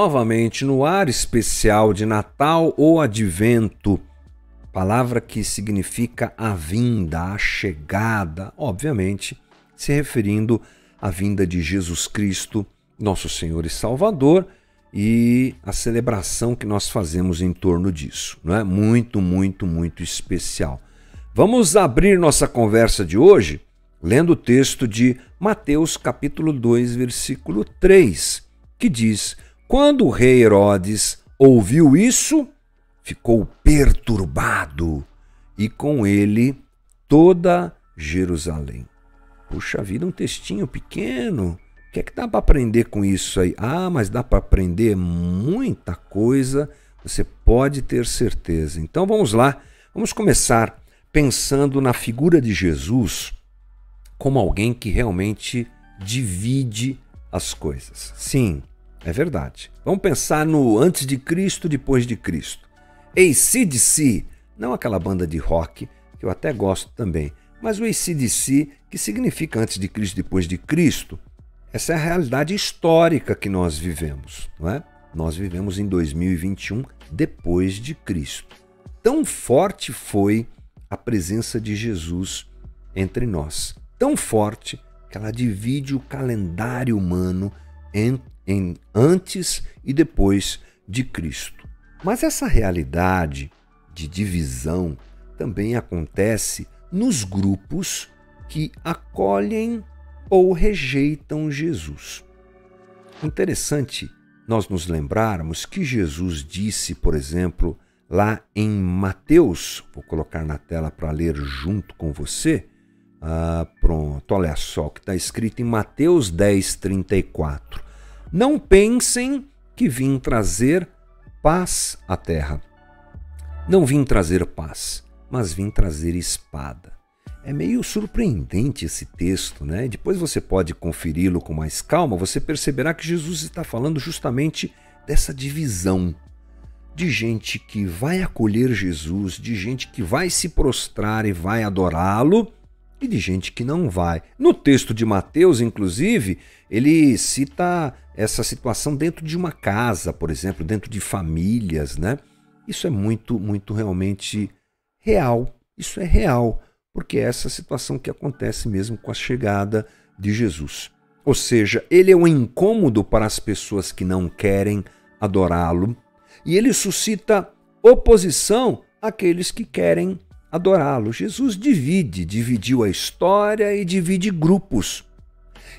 novamente no ar especial de Natal ou Advento, palavra que significa a vinda, a chegada, obviamente, se referindo à vinda de Jesus Cristo, nosso Senhor e Salvador, e a celebração que nós fazemos em torno disso, não é? Muito, muito, muito especial. Vamos abrir nossa conversa de hoje lendo o texto de Mateus capítulo 2, versículo 3, que diz: quando o rei Herodes ouviu isso, ficou perturbado e com ele toda Jerusalém. Puxa vida, um textinho pequeno. O que é que dá para aprender com isso aí? Ah, mas dá para aprender muita coisa, você pode ter certeza. Então vamos lá, vamos começar pensando na figura de Jesus como alguém que realmente divide as coisas. Sim, é verdade. Vamos pensar no antes de Cristo, depois de Cristo. ACDC, não aquela banda de rock que eu até gosto também, mas o ACDC, que significa antes de Cristo, depois de Cristo. Essa é a realidade histórica que nós vivemos, não é? Nós vivemos em 2021 depois de Cristo. Tão forte foi a presença de Jesus entre nós, tão forte que ela divide o calendário humano em em antes e depois de Cristo. Mas essa realidade de divisão também acontece nos grupos que acolhem ou rejeitam Jesus. Interessante nós nos lembrarmos que Jesus disse, por exemplo, lá em Mateus, vou colocar na tela para ler junto com você. Ah, pronto, olha só o que está escrito em Mateus 10, 34. Não pensem que vim trazer paz à terra. Não vim trazer paz, mas vim trazer espada. É meio surpreendente esse texto, né? Depois você pode conferi-lo com mais calma, você perceberá que Jesus está falando justamente dessa divisão de gente que vai acolher Jesus, de gente que vai se prostrar e vai adorá-lo, e de gente que não vai. No texto de Mateus, inclusive, ele cita essa situação dentro de uma casa, por exemplo, dentro de famílias, né? Isso é muito, muito realmente real. Isso é real, porque é essa situação que acontece mesmo com a chegada de Jesus. Ou seja, ele é um incômodo para as pessoas que não querem adorá-lo, e ele suscita oposição àqueles que querem adorá-lo. Jesus divide, dividiu a história e divide grupos.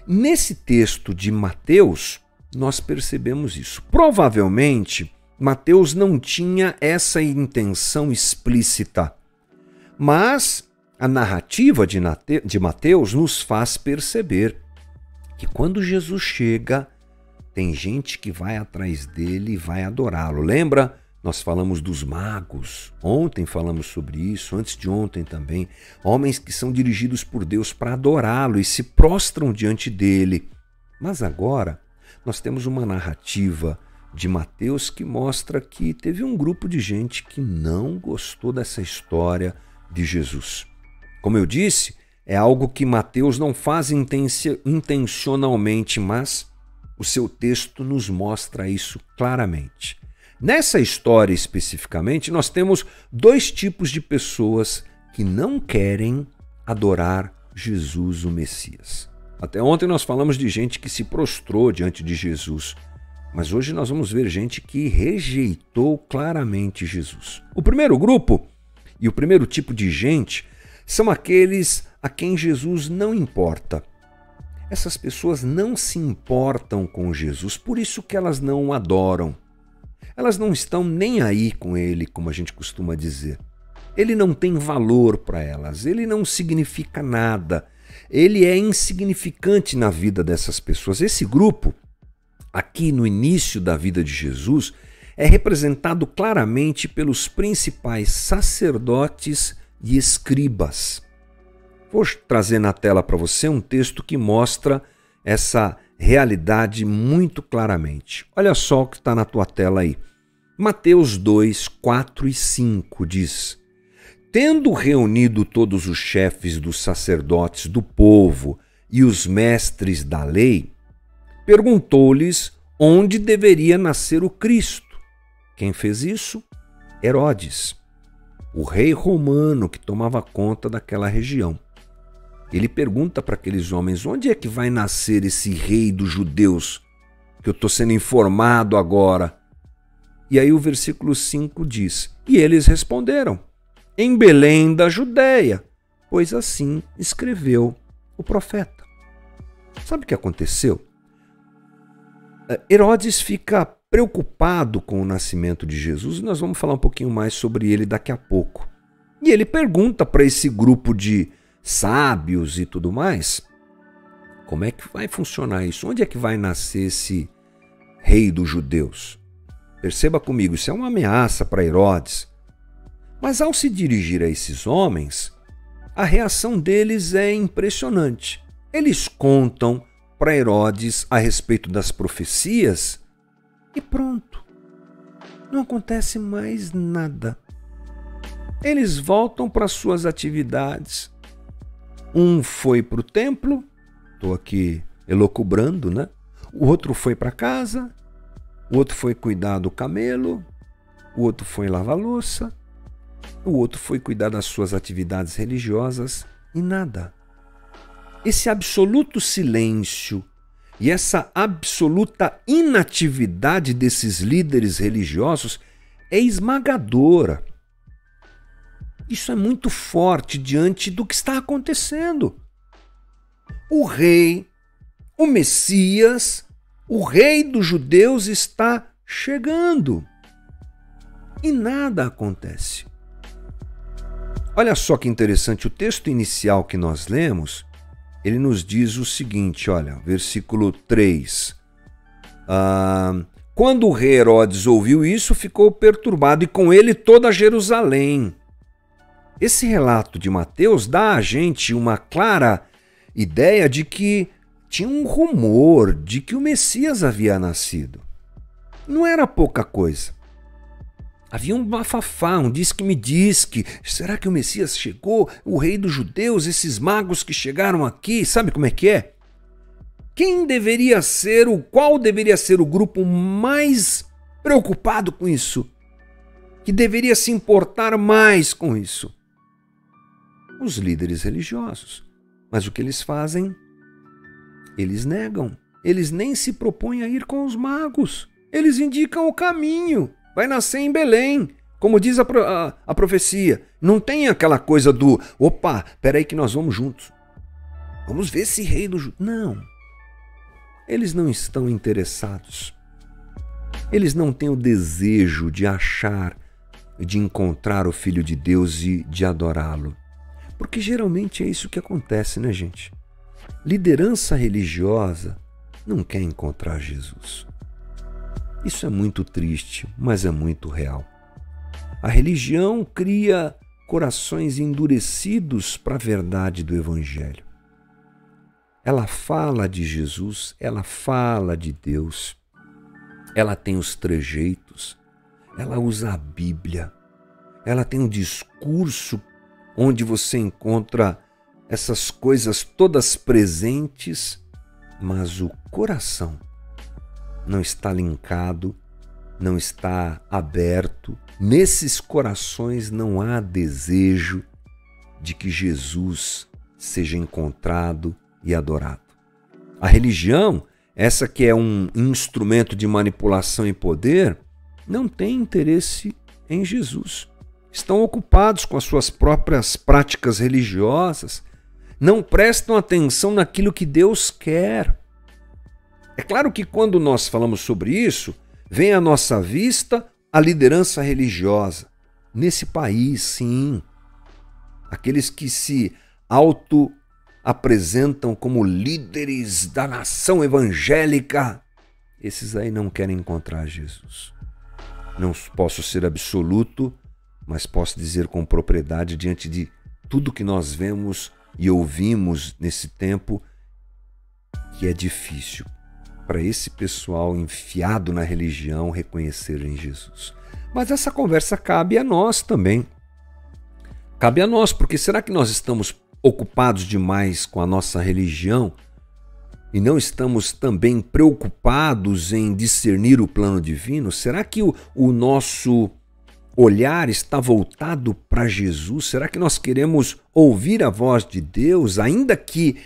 Nesse texto de Mateus, nós percebemos isso. Provavelmente, Mateus não tinha essa intenção explícita, mas a narrativa de Mateus nos faz perceber que quando Jesus chega, tem gente que vai atrás dele e vai adorá-lo. Lembra? Nós falamos dos magos, ontem falamos sobre isso, antes de ontem também. Homens que são dirigidos por Deus para adorá-lo e se prostram diante dele. Mas agora nós temos uma narrativa de Mateus que mostra que teve um grupo de gente que não gostou dessa história de Jesus. Como eu disse, é algo que Mateus não faz intencionalmente, mas o seu texto nos mostra isso claramente. Nessa história especificamente, nós temos dois tipos de pessoas que não querem adorar Jesus, o Messias. Até ontem nós falamos de gente que se prostrou diante de Jesus, mas hoje nós vamos ver gente que rejeitou claramente Jesus. O primeiro grupo e o primeiro tipo de gente são aqueles a quem Jesus não importa. Essas pessoas não se importam com Jesus, por isso que elas não o adoram. Elas não estão nem aí com ele, como a gente costuma dizer. Ele não tem valor para elas, ele não significa nada. Ele é insignificante na vida dessas pessoas. Esse grupo, aqui no início da vida de Jesus, é representado claramente pelos principais sacerdotes e escribas. Vou trazer na tela para você um texto que mostra essa realidade muito claramente. Olha só o que está na tua tela aí. Mateus 2, 4 e 5 diz: Tendo reunido todos os chefes dos sacerdotes do povo e os mestres da lei, perguntou-lhes onde deveria nascer o Cristo. Quem fez isso? Herodes, o rei romano que tomava conta daquela região. Ele pergunta para aqueles homens: onde é que vai nascer esse rei dos judeus que eu estou sendo informado agora? E aí o versículo 5 diz: E eles responderam: Em Belém da Judéia, pois assim escreveu o profeta. Sabe o que aconteceu? Eh, Herodes fica preocupado com o nascimento de Jesus e nós vamos falar um pouquinho mais sobre ele daqui a pouco. E ele pergunta para esse grupo de sábios e tudo mais: como é que vai funcionar isso? Onde é que vai nascer esse rei dos judeus? Perceba comigo, isso é uma ameaça para Herodes. Mas ao se dirigir a esses homens, a reação deles é impressionante. Eles contam para Herodes a respeito das profecias e pronto. Não acontece mais nada. Eles voltam para suas atividades. Um foi para o templo, estou aqui elocubrando, né? O outro foi para casa, o outro foi cuidar do camelo, o outro foi lavar louça, o outro foi cuidar das suas atividades religiosas e nada. Esse absoluto silêncio e essa absoluta inatividade desses líderes religiosos é esmagadora. Isso é muito forte diante do que está acontecendo. O rei, o Messias, o rei dos judeus está chegando. E nada acontece. Olha só que interessante, o texto inicial que nós lemos, ele nos diz o seguinte, olha, versículo 3. Ah, quando o rei Herodes ouviu isso, ficou perturbado, e com ele toda Jerusalém. Esse relato de Mateus dá a gente uma clara ideia de que tinha um rumor de que o Messias havia nascido. Não era pouca coisa. Havia um bafafá, um diz que me diz que será que o Messias chegou? O rei dos judeus, esses magos que chegaram aqui, sabe como é que é? Quem deveria ser o qual deveria ser o grupo mais preocupado com isso? Que deveria se importar mais com isso? Os líderes religiosos. Mas o que eles fazem? Eles negam. Eles nem se propõem a ir com os magos. Eles indicam o caminho. Vai nascer em Belém. Como diz a, a, a profecia. Não tem aquela coisa do opa, peraí que nós vamos juntos. Vamos ver esse rei do. Não. Eles não estão interessados. Eles não têm o desejo de achar, de encontrar o Filho de Deus e de adorá-lo. Porque geralmente é isso que acontece, né, gente? Liderança religiosa não quer encontrar Jesus. Isso é muito triste, mas é muito real. A religião cria corações endurecidos para a verdade do Evangelho. Ela fala de Jesus, ela fala de Deus, ela tem os trejeitos, ela usa a Bíblia, ela tem um discurso onde você encontra essas coisas todas presentes, mas o coração não está linkado, não está aberto. Nesses corações não há desejo de que Jesus seja encontrado e adorado. A religião, essa que é um instrumento de manipulação e poder, não tem interesse em Jesus estão ocupados com as suas próprias práticas religiosas, não prestam atenção naquilo que Deus quer. É claro que quando nós falamos sobre isso, vem à nossa vista a liderança religiosa. Nesse país, sim. Aqueles que se auto apresentam como líderes da nação evangélica, esses aí não querem encontrar Jesus. Não posso ser absoluto, mas posso dizer com propriedade, diante de tudo que nós vemos e ouvimos nesse tempo, que é difícil para esse pessoal enfiado na religião reconhecer em Jesus. Mas essa conversa cabe a nós também. Cabe a nós, porque será que nós estamos ocupados demais com a nossa religião e não estamos também preocupados em discernir o plano divino? Será que o, o nosso olhar está voltado para Jesus? Será que nós queremos ouvir a voz de Deus, ainda que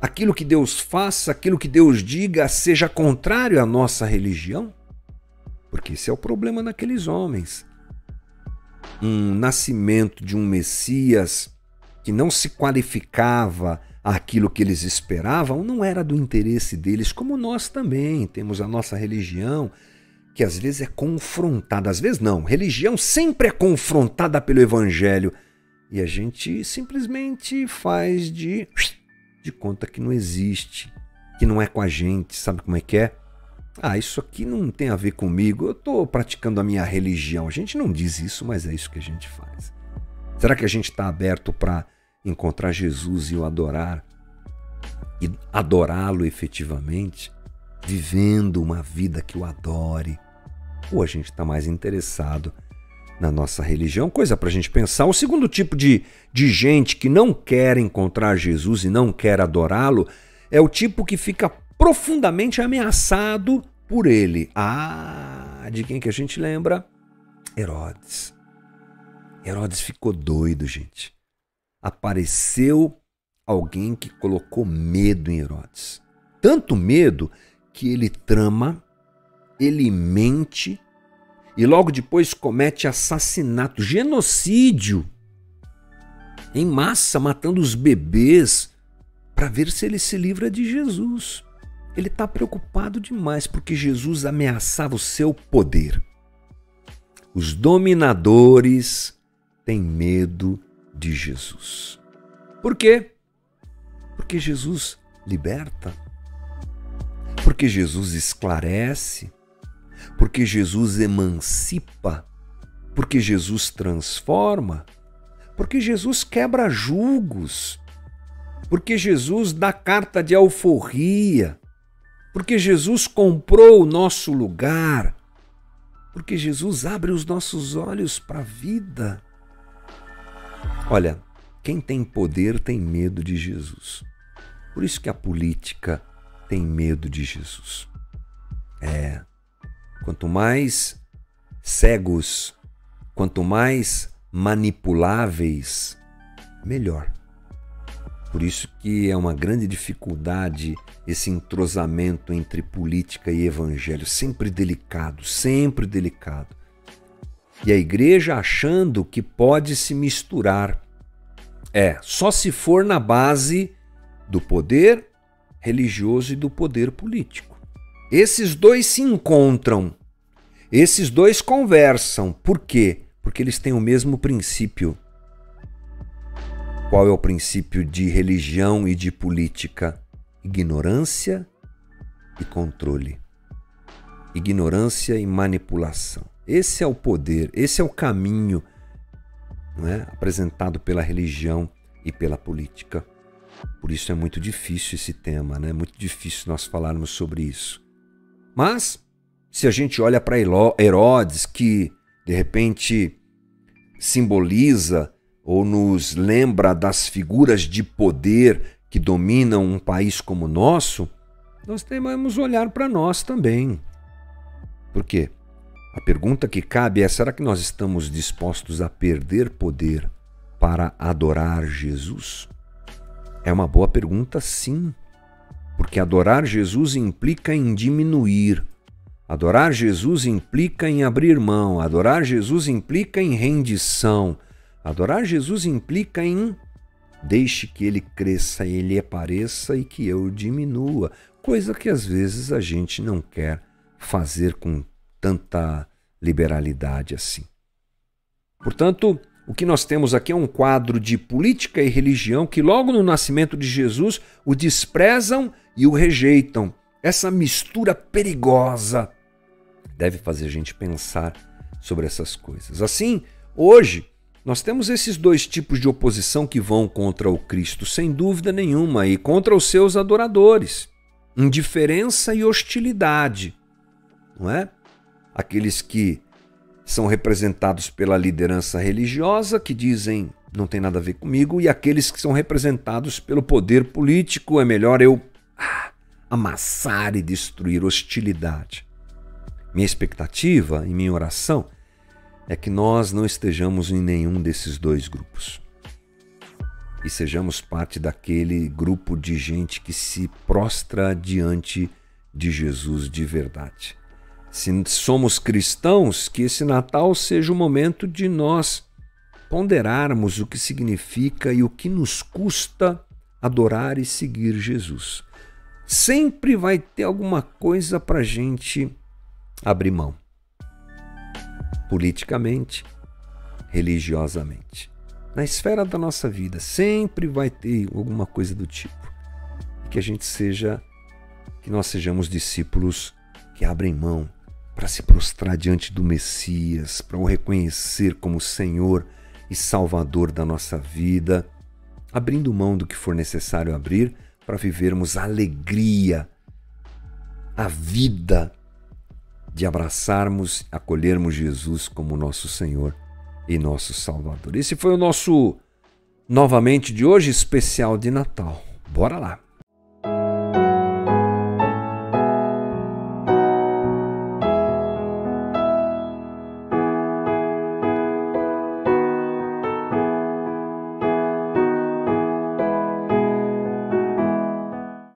aquilo que Deus faça, aquilo que Deus diga, seja contrário à nossa religião? Porque esse é o problema daqueles homens. Um nascimento de um Messias que não se qualificava aquilo que eles esperavam não era do interesse deles, como nós também temos a nossa religião, que às vezes é confrontada, às vezes não, religião sempre é confrontada pelo evangelho e a gente simplesmente faz de de conta que não existe, que não é com a gente, sabe como é que é? Ah, isso aqui não tem a ver comigo, eu estou praticando a minha religião. A gente não diz isso, mas é isso que a gente faz. Será que a gente está aberto para encontrar Jesus e o adorar e adorá-lo efetivamente, vivendo uma vida que o adore, ou a gente está mais interessado na nossa religião? Coisa para a gente pensar. O segundo tipo de, de gente que não quer encontrar Jesus e não quer adorá-lo é o tipo que fica profundamente ameaçado por ele. Ah, de quem que a gente lembra? Herodes. Herodes ficou doido, gente apareceu alguém que colocou medo em Herodes. Tanto medo que ele trama, ele mente e logo depois comete assassinato, genocídio em massa, matando os bebês para ver se ele se livra de Jesus. Ele está preocupado demais porque Jesus ameaçava o seu poder. Os dominadores têm medo de Jesus. Por quê? Porque Jesus liberta, porque Jesus esclarece, porque Jesus emancipa, porque Jesus transforma, porque Jesus quebra julgos, porque Jesus dá carta de alforria, porque Jesus comprou o nosso lugar, porque Jesus abre os nossos olhos para a vida. Olha, quem tem poder tem medo de Jesus. Por isso que a política tem medo de Jesus. É. Quanto mais cegos, quanto mais manipuláveis, melhor. Por isso que é uma grande dificuldade esse entrosamento entre política e evangelho, sempre delicado, sempre delicado. E a igreja achando que pode se misturar. É, só se for na base do poder religioso e do poder político. Esses dois se encontram, esses dois conversam. Por quê? Porque eles têm o mesmo princípio. Qual é o princípio de religião e de política? Ignorância e controle. Ignorância e manipulação. Esse é o poder, esse é o caminho é? apresentado pela religião e pela política. Por isso é muito difícil esse tema, né? é muito difícil nós falarmos sobre isso. Mas, se a gente olha para Herodes, que de repente simboliza ou nos lembra das figuras de poder que dominam um país como o nosso, nós devemos olhar para nós também. Por quê? A pergunta que cabe é: será que nós estamos dispostos a perder poder para adorar Jesus? É uma boa pergunta, sim, porque adorar Jesus implica em diminuir. Adorar Jesus implica em abrir mão, adorar Jesus implica em rendição, adorar Jesus implica em deixe que ele cresça, ele apareça e que eu diminua, coisa que às vezes a gente não quer fazer com tanta liberalidade assim. Portanto, o que nós temos aqui é um quadro de política e religião que, logo no nascimento de Jesus, o desprezam e o rejeitam. Essa mistura perigosa deve fazer a gente pensar sobre essas coisas. Assim, hoje, nós temos esses dois tipos de oposição que vão contra o Cristo, sem dúvida nenhuma, e contra os seus adoradores. Indiferença e hostilidade, não é? aqueles que são representados pela liderança religiosa, que dizem não tem nada a ver comigo, e aqueles que são representados pelo poder político, é melhor eu. Amassar e destruir hostilidade. Minha expectativa e minha oração é que nós não estejamos em nenhum desses dois grupos e sejamos parte daquele grupo de gente que se prostra diante de Jesus de verdade. Se somos cristãos, que esse Natal seja o momento de nós ponderarmos o que significa e o que nos custa adorar e seguir Jesus. Sempre vai ter alguma coisa para gente abrir mão, politicamente, religiosamente na esfera da nossa vida, sempre vai ter alguma coisa do tipo. Que a gente seja, que nós sejamos discípulos que abrem mão para se prostrar diante do Messias, para o reconhecer como Senhor e Salvador da nossa vida, abrindo mão do que for necessário abrir para vivermos a alegria, a vida de abraçarmos, acolhermos Jesus como nosso Senhor e nosso Salvador. Esse foi o nosso novamente de hoje especial de Natal. Bora lá.